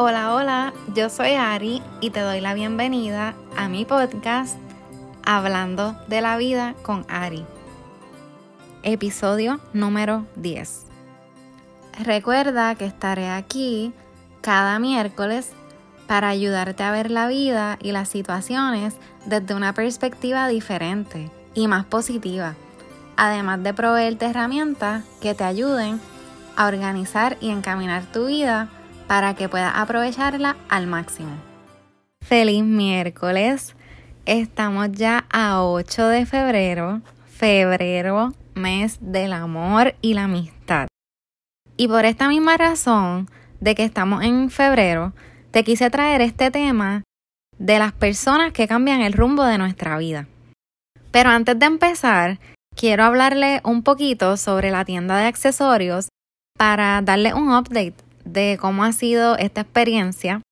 Hola, hola, yo soy Ari y te doy la bienvenida a mi podcast Hablando de la vida con Ari. Episodio número 10. Recuerda que estaré aquí cada miércoles para ayudarte a ver la vida y las situaciones desde una perspectiva diferente y más positiva, además de proveerte herramientas que te ayuden a organizar y encaminar tu vida para que puedas aprovecharla al máximo. Feliz miércoles. Estamos ya a 8 de febrero, febrero, mes del amor y la amistad. Y por esta misma razón de que estamos en febrero, te quise traer este tema de las personas que cambian el rumbo de nuestra vida. Pero antes de empezar, quiero hablarle un poquito sobre la tienda de accesorios para darle un update de cómo ha sido esta experiencia.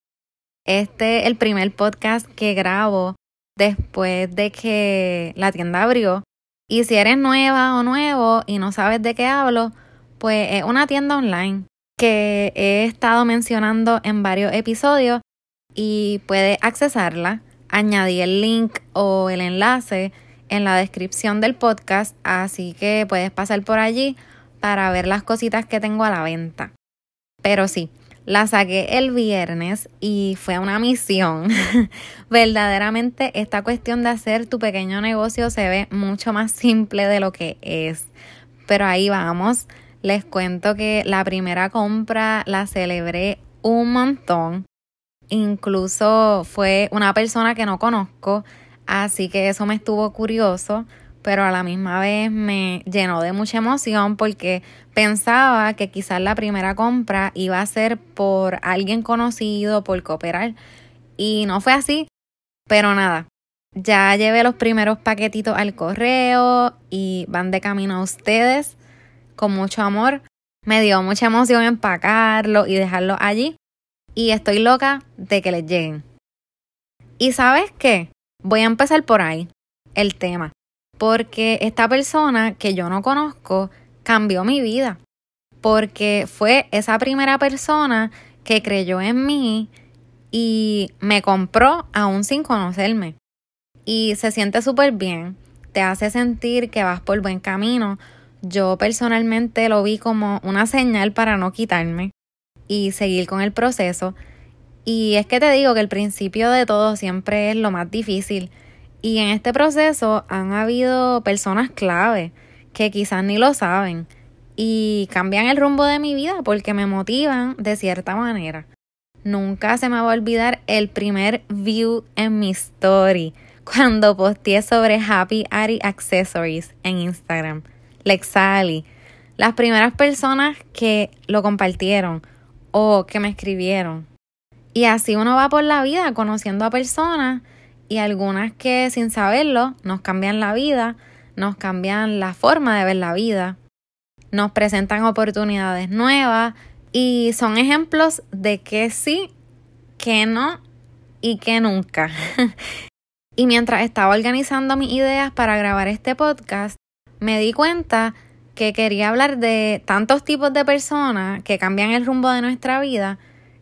Este es el primer podcast que grabo después de que la tienda abrió. Y si eres nueva o nuevo y no sabes de qué hablo, pues es una tienda online que he estado mencionando en varios episodios y puedes accesarla. Añadí el link o el enlace en la descripción del podcast, así que puedes pasar por allí para ver las cositas que tengo a la venta. Pero sí, la saqué el viernes y fue una misión. Verdaderamente esta cuestión de hacer tu pequeño negocio se ve mucho más simple de lo que es. Pero ahí vamos. Les cuento que la primera compra la celebré un montón. Incluso fue una persona que no conozco, así que eso me estuvo curioso pero a la misma vez me llenó de mucha emoción porque pensaba que quizás la primera compra iba a ser por alguien conocido, por cooperar, y no fue así, pero nada. Ya llevé los primeros paquetitos al correo y van de camino a ustedes con mucho amor. Me dio mucha emoción empacarlo y dejarlo allí. Y estoy loca de que les lleguen. ¿Y sabes qué? Voy a empezar por ahí, el tema porque esta persona que yo no conozco cambió mi vida, porque fue esa primera persona que creyó en mí y me compró aún sin conocerme. Y se siente súper bien, te hace sentir que vas por buen camino. Yo personalmente lo vi como una señal para no quitarme y seguir con el proceso. Y es que te digo que el principio de todo siempre es lo más difícil y en este proceso han habido personas clave que quizás ni lo saben y cambian el rumbo de mi vida porque me motivan de cierta manera. Nunca se me va a olvidar el primer view en mi story cuando posteé sobre Happy Ari Accessories en Instagram. Lexali. Las primeras personas que lo compartieron o que me escribieron. Y así uno va por la vida conociendo a personas y algunas que sin saberlo nos cambian la vida, nos cambian la forma de ver la vida, nos presentan oportunidades nuevas y son ejemplos de que sí, que no y que nunca. y mientras estaba organizando mis ideas para grabar este podcast, me di cuenta que quería hablar de tantos tipos de personas que cambian el rumbo de nuestra vida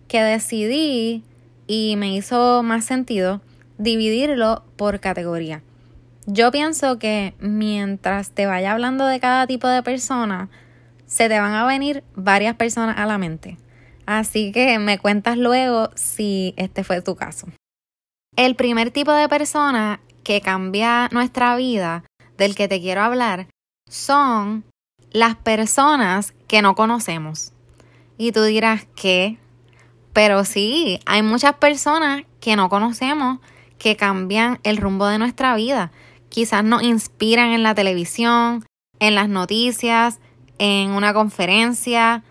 que decidí y me hizo más sentido dividirlo por categoría. Yo pienso que mientras te vaya hablando de cada tipo de persona, se te van a venir varias personas a la mente. Así que me cuentas luego si este fue tu caso. El primer tipo de persona que cambia nuestra vida, del que te quiero hablar, son las personas que no conocemos. Y tú dirás, ¿qué? Pero sí, hay muchas personas que no conocemos que cambian el rumbo de nuestra vida. Quizás nos inspiran en la televisión, en las noticias, en una conferencia,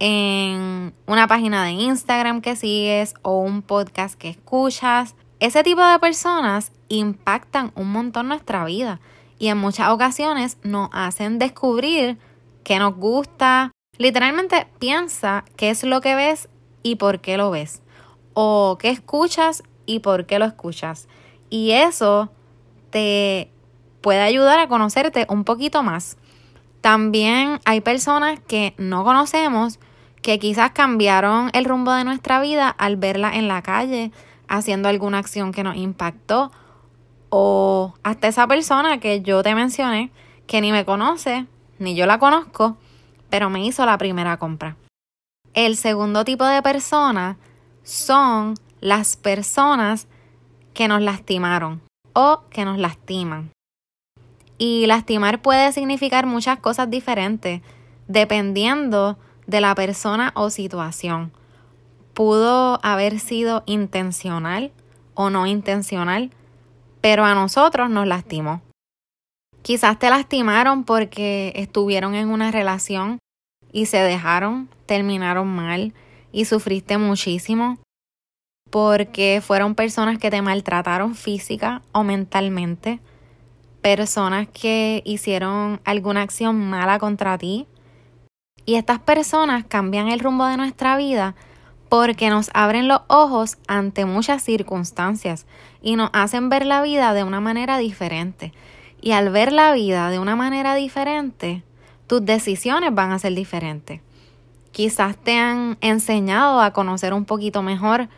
en una página de Instagram que sigues o un podcast que escuchas. Ese tipo de personas impactan un montón nuestra vida y en muchas ocasiones nos hacen descubrir qué nos gusta. Literalmente piensa qué es lo que ves y por qué lo ves. O qué escuchas y por qué lo escuchas. Y eso te puede ayudar a conocerte un poquito más. También hay personas que no conocemos que quizás cambiaron el rumbo de nuestra vida al verla en la calle, haciendo alguna acción que nos impactó, o hasta esa persona que yo te mencioné, que ni me conoce, ni yo la conozco, pero me hizo la primera compra. El segundo tipo de persona son las personas que nos lastimaron o que nos lastiman. Y lastimar puede significar muchas cosas diferentes dependiendo de la persona o situación. Pudo haber sido intencional o no intencional, pero a nosotros nos lastimó. Quizás te lastimaron porque estuvieron en una relación y se dejaron, terminaron mal y sufriste muchísimo porque fueron personas que te maltrataron física o mentalmente, personas que hicieron alguna acción mala contra ti. Y estas personas cambian el rumbo de nuestra vida porque nos abren los ojos ante muchas circunstancias y nos hacen ver la vida de una manera diferente. Y al ver la vida de una manera diferente, tus decisiones van a ser diferentes. Quizás te han enseñado a conocer un poquito mejor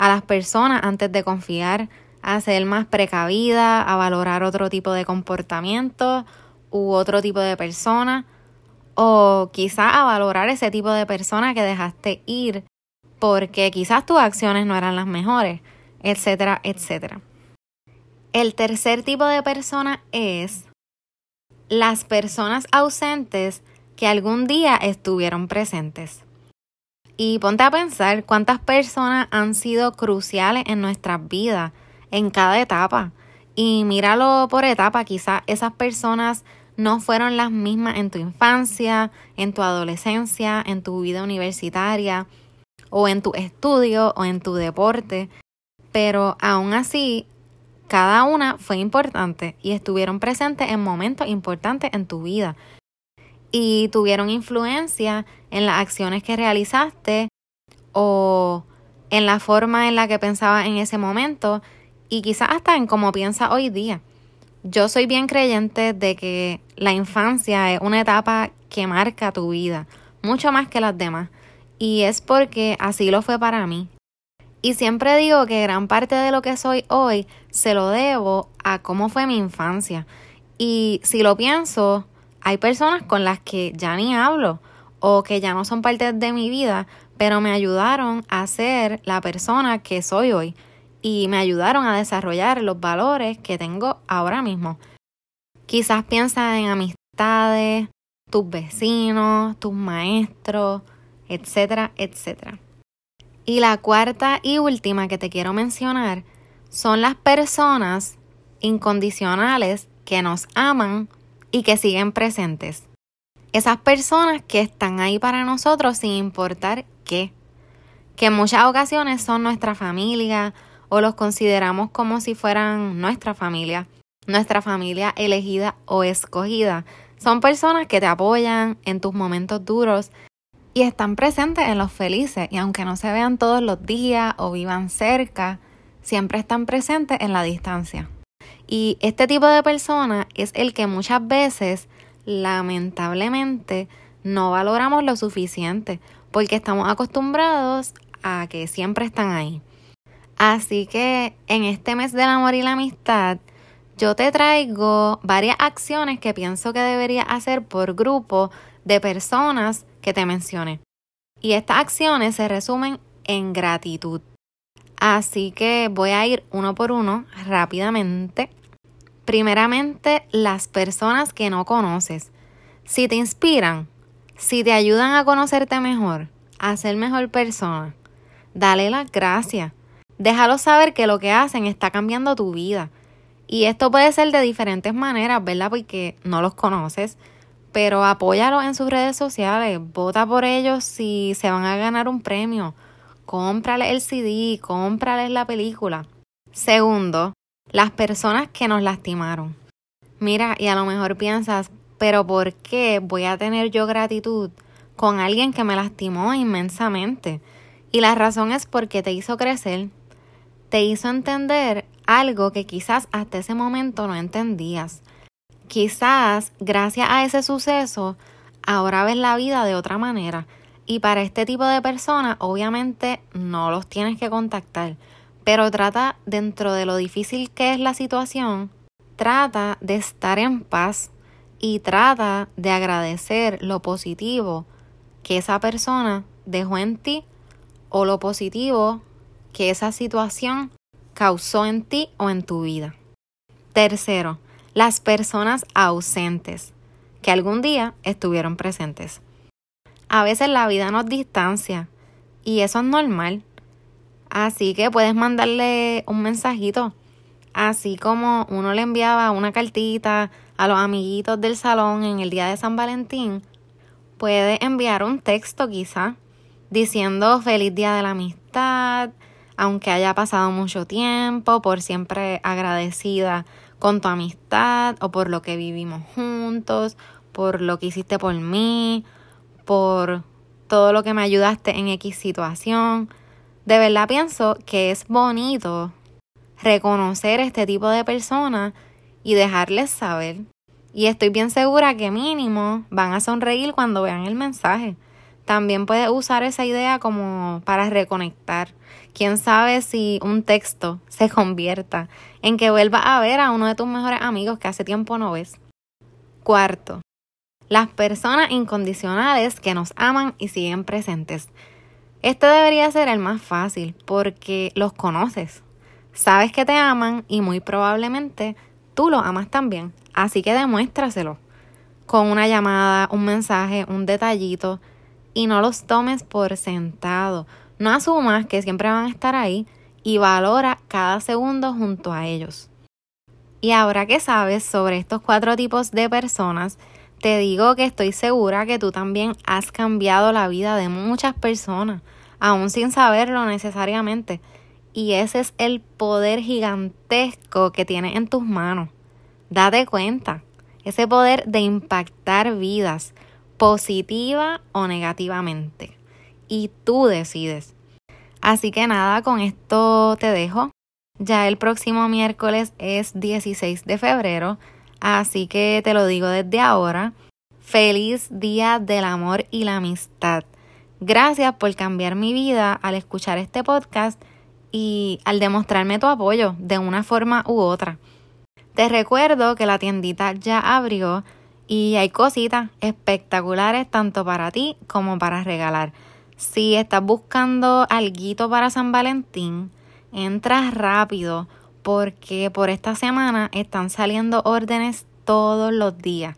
a las personas antes de confiar, a ser más precavida, a valorar otro tipo de comportamiento u otro tipo de persona, o quizás a valorar ese tipo de persona que dejaste ir porque quizás tus acciones no eran las mejores, etcétera, etcétera. El tercer tipo de persona es las personas ausentes que algún día estuvieron presentes. Y ponte a pensar cuántas personas han sido cruciales en nuestras vidas, en cada etapa. Y míralo por etapa, quizás esas personas no fueron las mismas en tu infancia, en tu adolescencia, en tu vida universitaria, o en tu estudio, o en tu deporte. Pero aún así, cada una fue importante y estuvieron presentes en momentos importantes en tu vida y tuvieron influencia en las acciones que realizaste o en la forma en la que pensabas en ese momento y quizás hasta en cómo piensas hoy día. Yo soy bien creyente de que la infancia es una etapa que marca tu vida, mucho más que las demás. Y es porque así lo fue para mí. Y siempre digo que gran parte de lo que soy hoy se lo debo a cómo fue mi infancia. Y si lo pienso, hay personas con las que ya ni hablo o que ya no son parte de mi vida, pero me ayudaron a ser la persona que soy hoy y me ayudaron a desarrollar los valores que tengo ahora mismo. Quizás piensa en amistades, tus vecinos, tus maestros, etcétera, etcétera. Y la cuarta y última que te quiero mencionar son las personas incondicionales que nos aman y que siguen presentes. Esas personas que están ahí para nosotros sin importar qué. Que en muchas ocasiones son nuestra familia o los consideramos como si fueran nuestra familia, nuestra familia elegida o escogida. Son personas que te apoyan en tus momentos duros y están presentes en los felices y aunque no se vean todos los días o vivan cerca, siempre están presentes en la distancia. Y este tipo de persona es el que muchas veces, lamentablemente, no valoramos lo suficiente porque estamos acostumbrados a que siempre están ahí. Así que en este mes del amor y la amistad, yo te traigo varias acciones que pienso que deberías hacer por grupo de personas que te mencioné. Y estas acciones se resumen en gratitud. Así que voy a ir uno por uno rápidamente Primeramente, las personas que no conoces. Si te inspiran, si te ayudan a conocerte mejor, a ser mejor persona, dale las gracias. Déjalo saber que lo que hacen está cambiando tu vida. Y esto puede ser de diferentes maneras, ¿verdad? Porque no los conoces. Pero apóyalos en sus redes sociales. Vota por ellos si se van a ganar un premio. Cómprales el CD, cómprales la película. Segundo, las personas que nos lastimaron. Mira, y a lo mejor piensas, pero ¿por qué voy a tener yo gratitud con alguien que me lastimó inmensamente? Y la razón es porque te hizo crecer, te hizo entender algo que quizás hasta ese momento no entendías. Quizás gracias a ese suceso ahora ves la vida de otra manera Y para este tipo de personas, obviamente no los tienes que contactar, pero trata dentro de lo difícil que es la situación, trata de estar en paz y trata de agradecer lo positivo que esa persona dejó en ti o lo positivo que esa situación causó en ti o en tu vida. Tercero, las personas ausentes que algún día estuvieron presentes. A veces la vida nos distancia y eso es normal. Así que puedes mandarle un mensajito. Así como uno le enviaba una cartita a los amiguitos del salón en el día de San Valentín, puede enviar un texto quizá diciendo feliz día de la amistad, aunque haya pasado mucho tiempo, por siempre agradecida con tu amistad o por lo que vivimos juntos, por lo que hiciste por mí, por todo lo que me ayudaste en X situación. De verdad pienso que es bonito reconocer este tipo de personas y dejarles saber. Y estoy bien segura que mínimo van a sonreír cuando vean el mensaje. También puedes usar esa idea como para reconectar. Quién sabe si un texto se convierta en que vuelvas a ver a uno de tus mejores amigos que hace tiempo no ves. Cuarto, las personas incondicionales que nos aman y siguen presentes. Este debería ser el más fácil porque los conoces. Sabes que te aman y muy probablemente tú los amas también. Así que demuéstraselo con una llamada, un mensaje, un detallito y no los tomes por sentado. No asumas que siempre van a estar ahí y valora cada segundo junto a ellos. Y ahora que sabes sobre estos cuatro tipos de personas, te digo que estoy segura que tú también has cambiado la vida de muchas personas, aún sin saberlo necesariamente. Y ese es el poder gigantesco que tienes en tus manos. Date cuenta, ese poder de impactar vidas, positiva o negativamente. Y tú decides. Así que nada, con esto te dejo. Ya el próximo miércoles es 16 de febrero. Así que te lo digo desde ahora. Feliz día del amor y la amistad. Gracias por cambiar mi vida al escuchar este podcast y al demostrarme tu apoyo de una forma u otra. Te recuerdo que la tiendita ya abrió y hay cositas espectaculares tanto para ti como para regalar. Si estás buscando algo para San Valentín, entra rápido porque por esta semana están saliendo órdenes todos los días.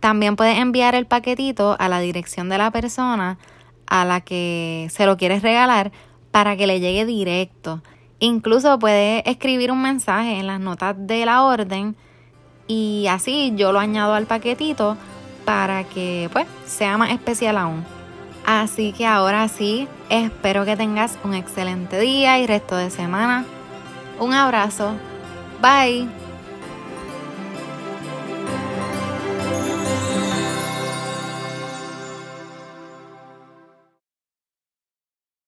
También puedes enviar el paquetito a la dirección de la persona a la que se lo quieres regalar para que le llegue directo. Incluso puedes escribir un mensaje en las notas de la orden y así yo lo añado al paquetito para que pues sea más especial aún. Así que ahora sí, espero que tengas un excelente día y resto de semana. Un abrazo. Bye.